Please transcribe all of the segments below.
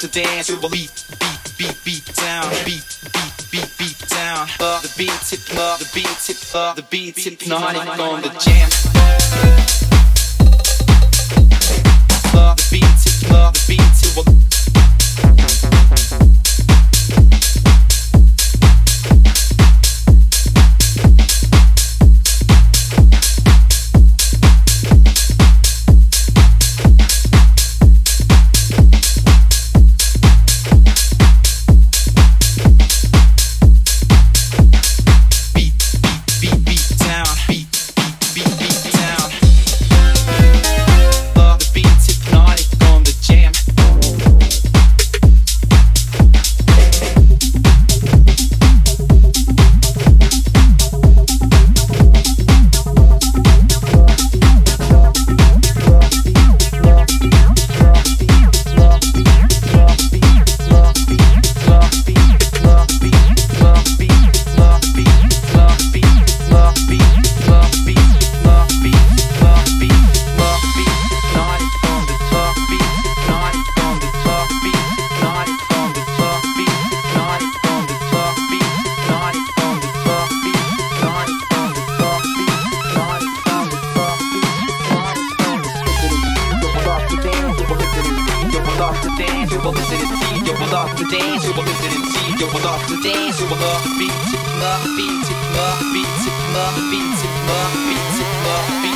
to dance, you believe. Today, the dance, you will listen and see. You will off the dance, you will love beat, love beat, love beat, love beat, love beat, love beat.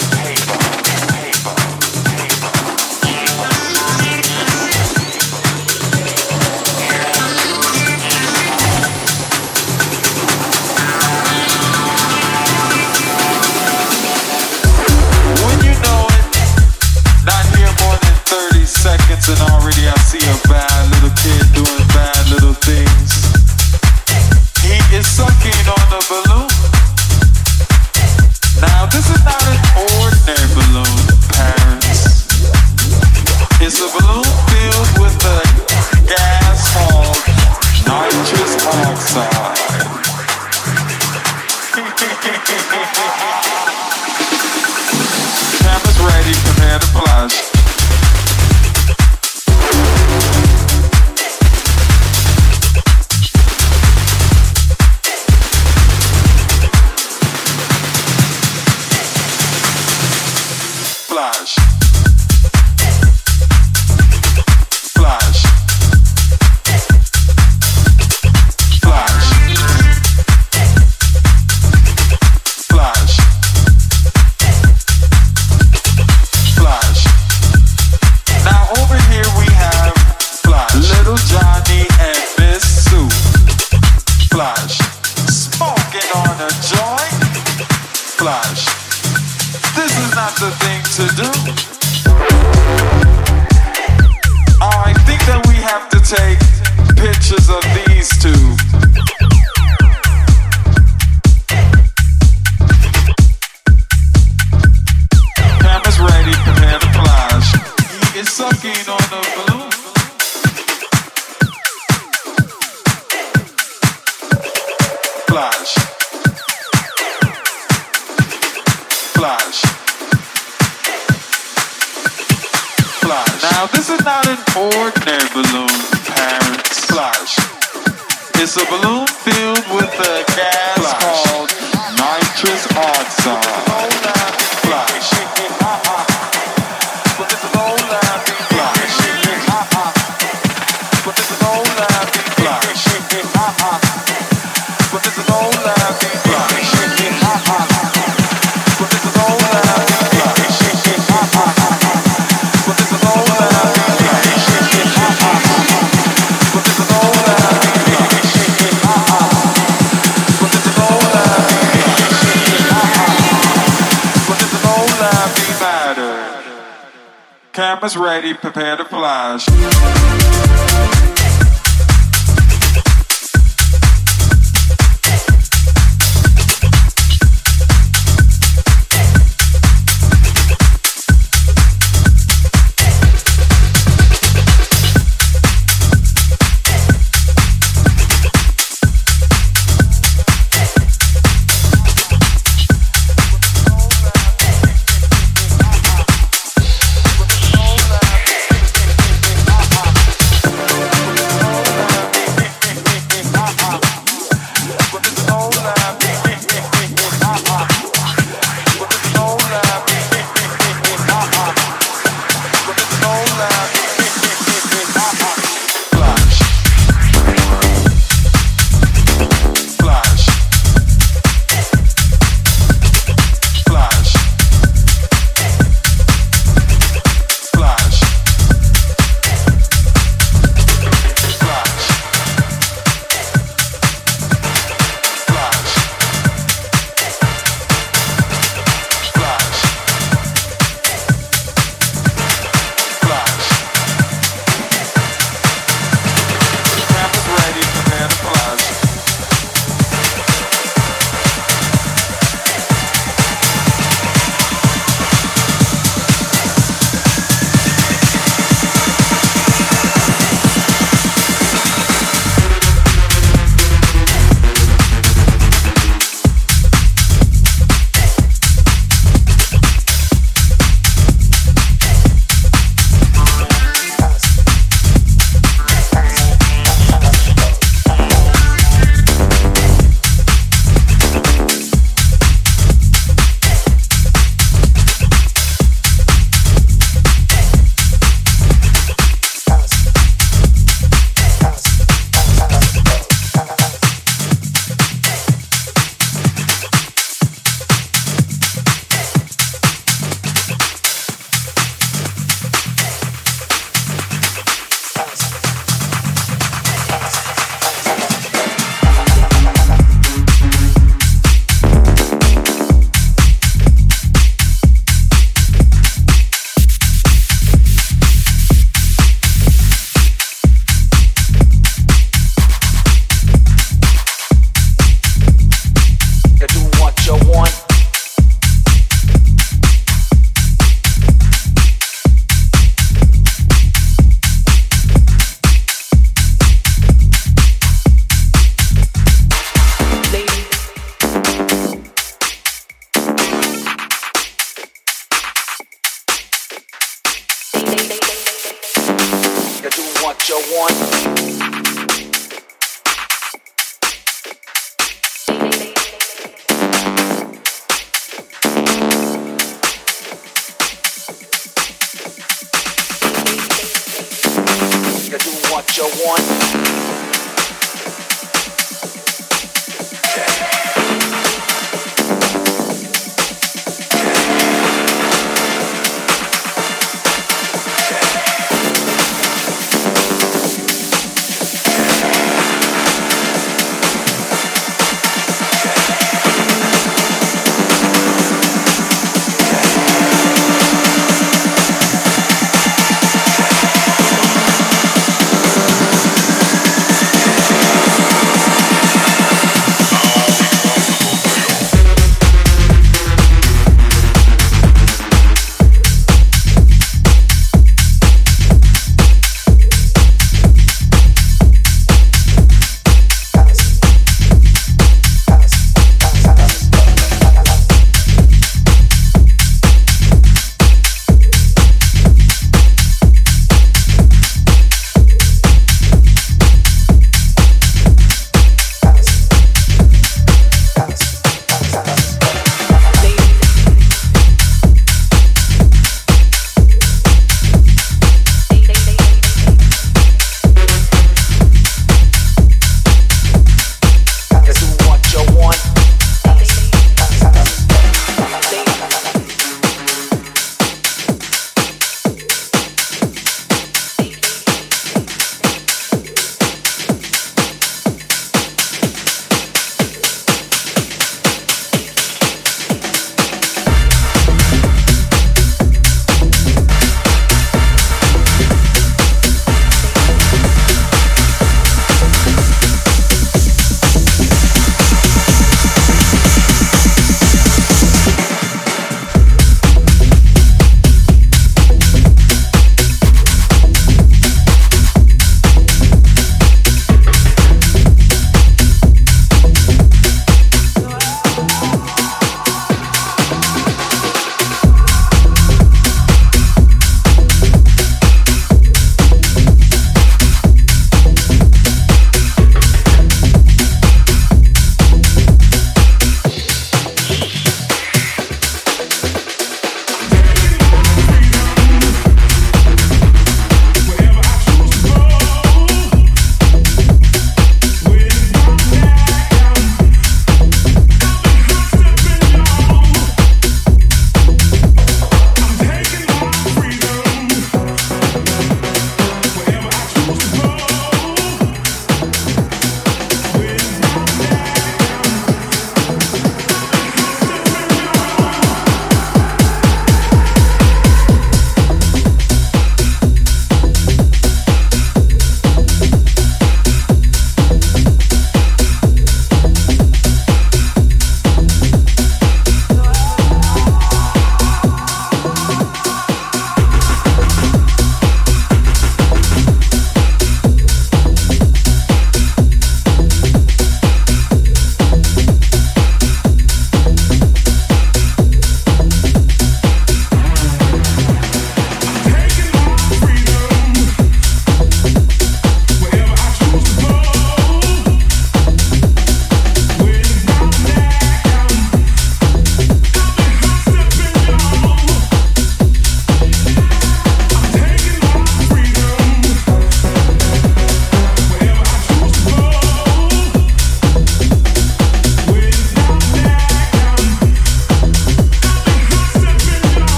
and already I see a bad little kid doing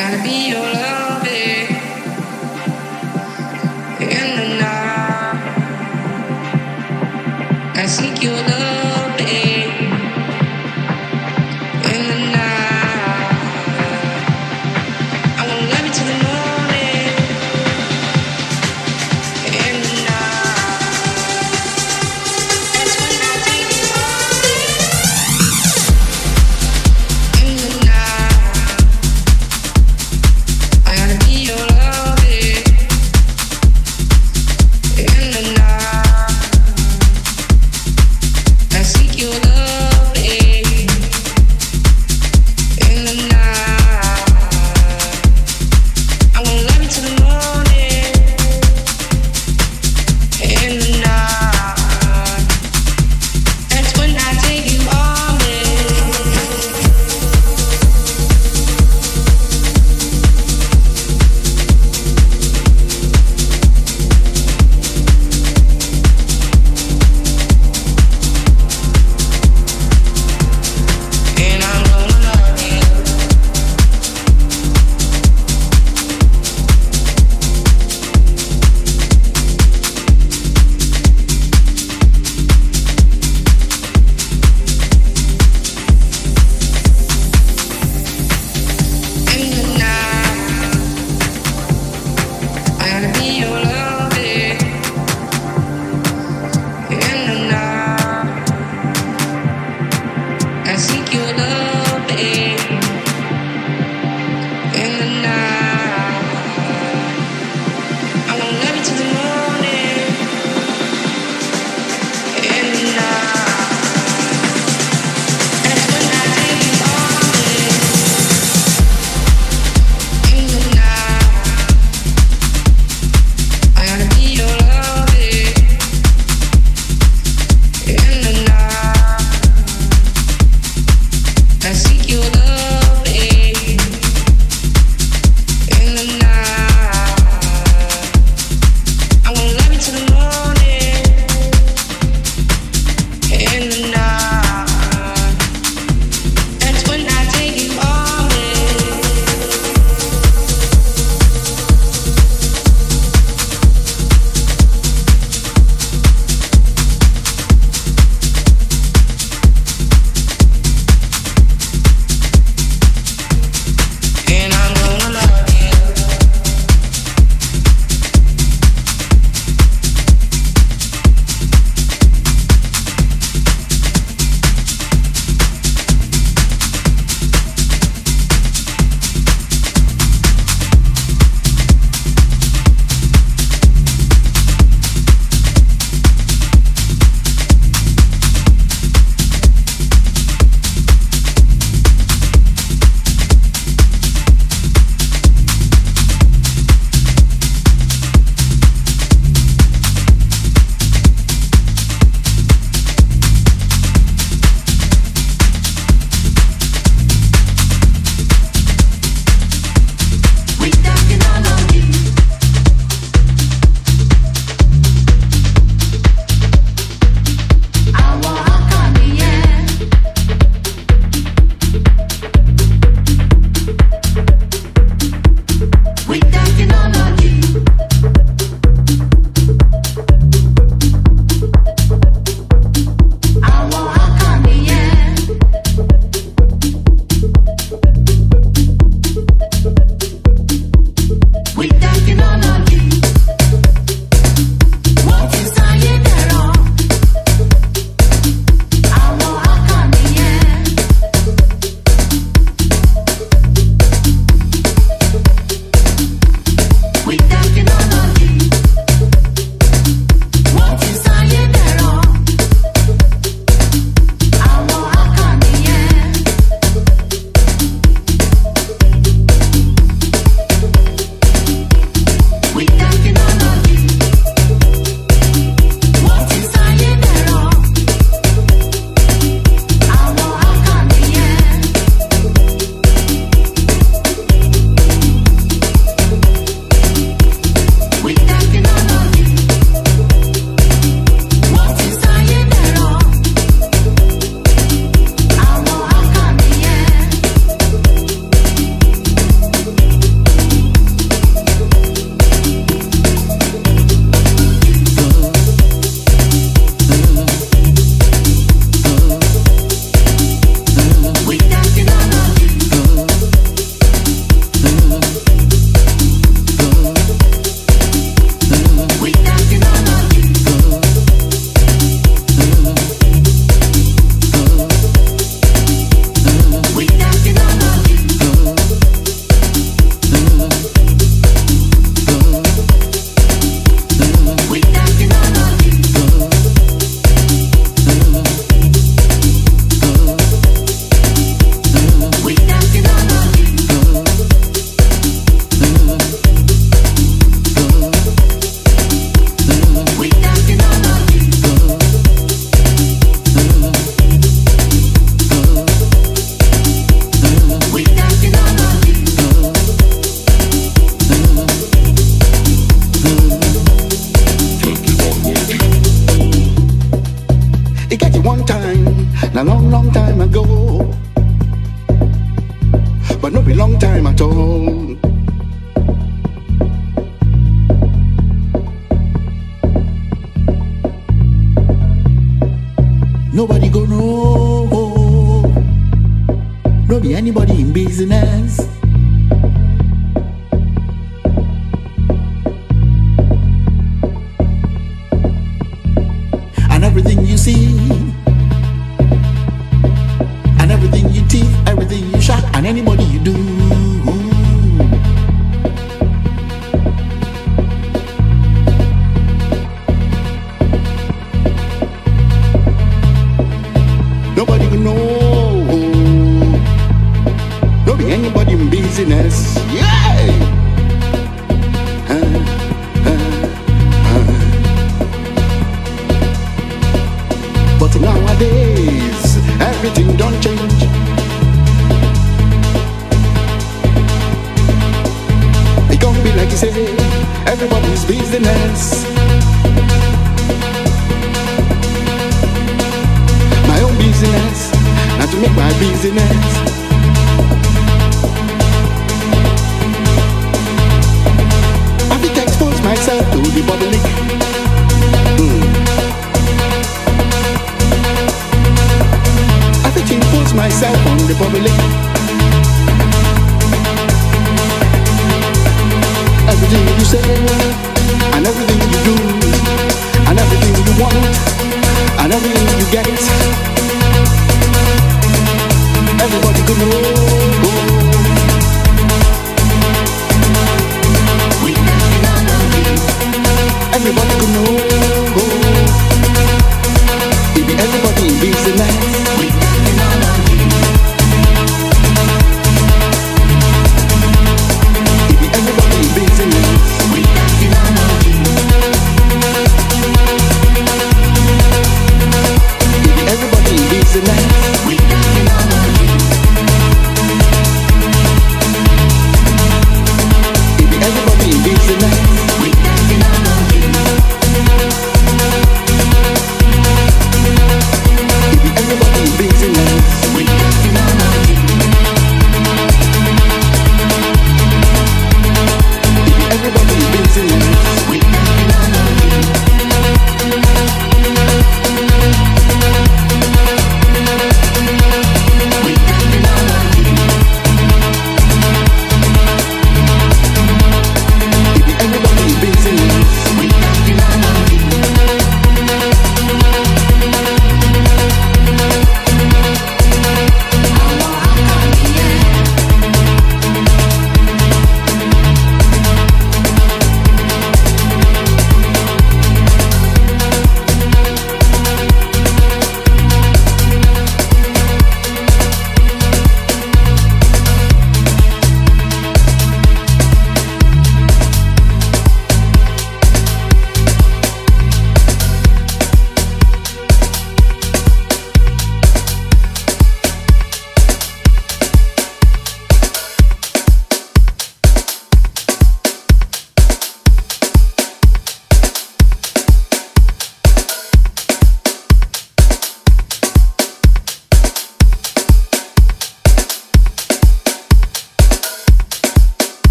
gotta be your love.